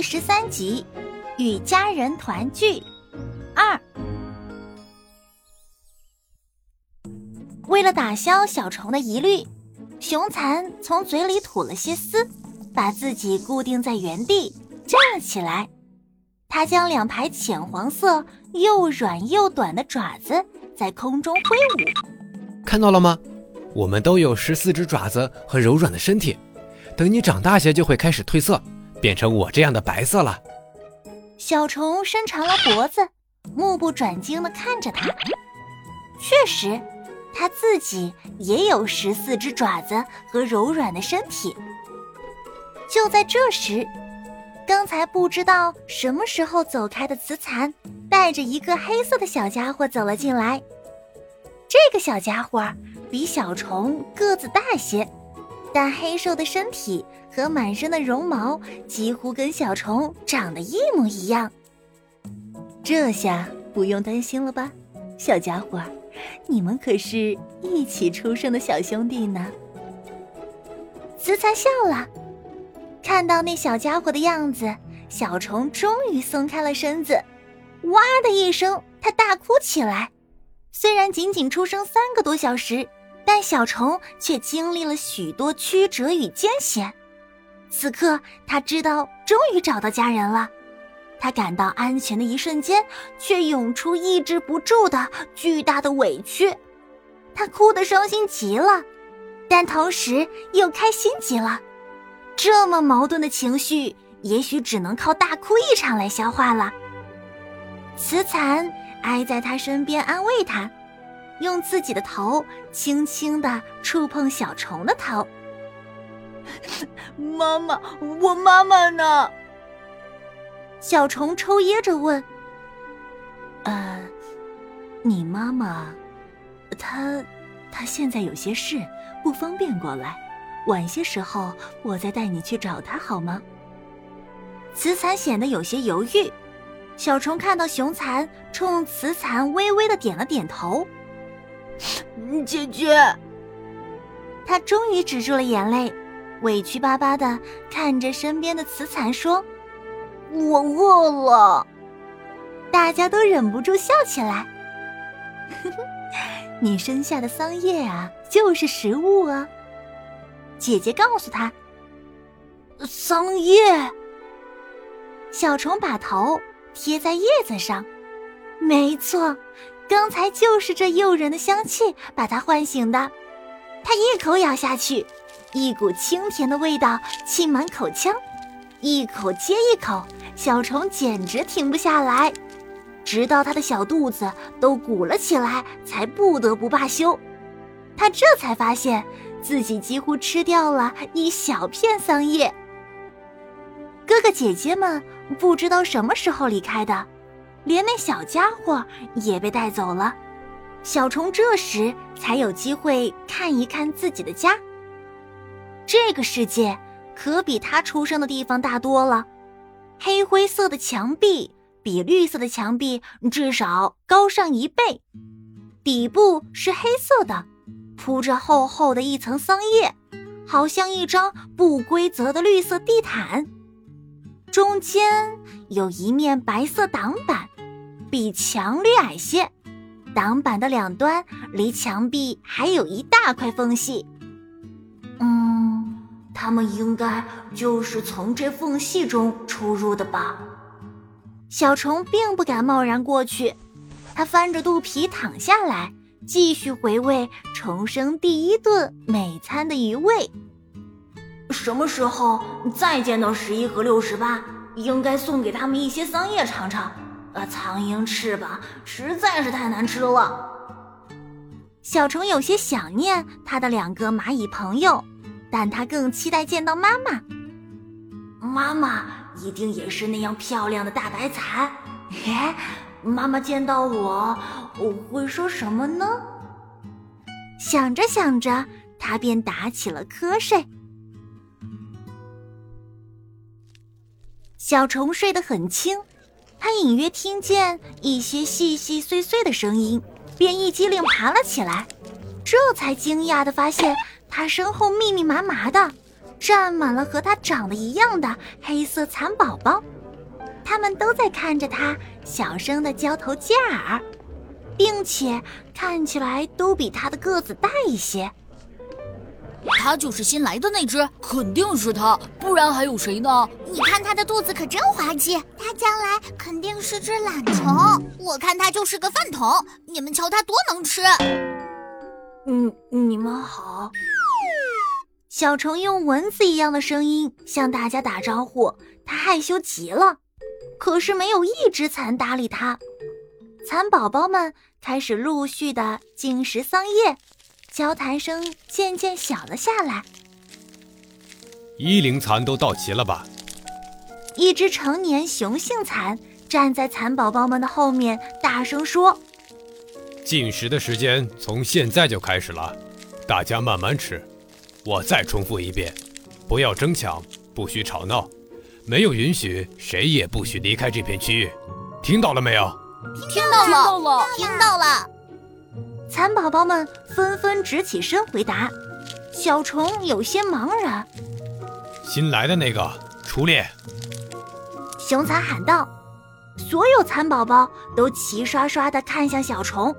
第十三集，与家人团聚二。为了打消小虫的疑虑，熊蚕从嘴里吐了些丝，把自己固定在原地，站了起来。它将两排浅黄色、又软又短的爪子在空中挥舞。看到了吗？我们都有十四只爪子和柔软的身体。等你长大些，就会开始褪色。变成我这样的白色了。小虫伸长了脖子，目不转睛地看着它。确实，它自己也有十四只爪子和柔软的身体。就在这时，刚才不知道什么时候走开的雌蚕带着一个黑色的小家伙走了进来。这个小家伙比小虫个子大些，但黑瘦的身体。和满身的绒毛几乎跟小虫长得一模一样。这下不用担心了吧，小家伙，你们可是一起出生的小兄弟呢。慈蚕笑了，看到那小家伙的样子，小虫终于松开了身子，哇的一声，它大哭起来。虽然仅仅出生三个多小时，但小虫却经历了许多曲折与艰险。此刻，他知道终于找到家人了。他感到安全的一瞬间，却涌出抑制不住的巨大的委屈。他哭得伤心极了，但同时又开心极了。这么矛盾的情绪，也许只能靠大哭一场来消化了。慈蚕挨在他身边安慰他，用自己的头轻轻的触碰小虫的头。妈妈，我妈妈呢？小虫抽噎着问：“呃，你妈妈，她，她现在有些事，不方便过来。晚些时候我再带你去找她，好吗？”雌蚕显得有些犹豫。小虫看到雄蚕冲雌蚕微微的点了点头。姐姐，他终于止住了眼泪。委屈巴巴的看着身边的雌蚕说：“我饿了。”大家都忍不住笑起来。你身下的桑叶啊，就是食物啊。姐姐告诉他：“桑叶。”小虫把头贴在叶子上，没错，刚才就是这诱人的香气把它唤醒的。他一口咬下去。一股清甜的味道沁满口腔，一口接一口，小虫简直停不下来，直到他的小肚子都鼓了起来，才不得不罢休。他这才发现自己几乎吃掉了一小片桑叶。哥哥姐姐们不知道什么时候离开的，连那小家伙也被带走了。小虫这时才有机会看一看自己的家。这个世界可比他出生的地方大多了，黑灰色的墙壁比绿色的墙壁至少高上一倍，底部是黑色的，铺着厚厚的一层桑叶，好像一张不规则的绿色地毯。中间有一面白色挡板，比墙略矮些，挡板的两端离墙壁还有一大块缝隙。嗯他们应该就是从这缝隙中出入的吧？小虫并不敢贸然过去，它翻着肚皮躺下来，继续回味重生第一顿美餐的余味。什么时候再见到十一和六十八，应该送给他们一些桑叶尝尝。呃，苍蝇翅膀实在是太难吃了。小虫有些想念他的两个蚂蚁朋友。但他更期待见到妈妈。妈妈一定也是那样漂亮的大白蚕。嘿，妈妈见到我，我会说什么呢？想着想着，他便打起了瞌睡。小虫睡得很轻，他隐约听见一些细细碎碎的声音，便一激灵爬了起来，这才惊讶的发现。他身后密密麻麻的，站满了和他长得一样的黑色蚕宝宝，它们都在看着他，小声的交头接耳，并且看起来都比他的个子大一些。他就是新来的那只，肯定是他，不然还有谁呢？你看它的肚子可真滑稽，它将来肯定是只懒虫。我看它就是个饭桶，你们瞧它多能吃。嗯，你们好。小虫用蚊子一样的声音向大家打招呼，它害羞极了，可是没有一只蚕搭理它。蚕宝宝们开始陆续的进食桑叶。交谈声渐渐小了下来。一龄蚕都到齐了吧？一只成年雄性蚕站在蚕宝宝们的后面，大声说：“进食的时间从现在就开始了，大家慢慢吃。我再重复一遍，不要争抢，不许吵闹，没有允许谁也不许离开这片区域，听到了没有？”听到了，听到了。蚕宝宝们纷纷直起身回答，小虫有些茫然。新来的那个出列。雄蚕喊道：“所有蚕宝宝都齐刷刷地看向小虫。”